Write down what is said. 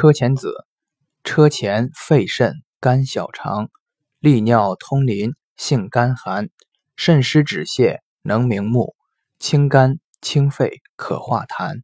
车前子，车前肺肾肝小肠，利尿通淋，性甘寒，肾湿止泻，能明目，清肝清肺，可化痰。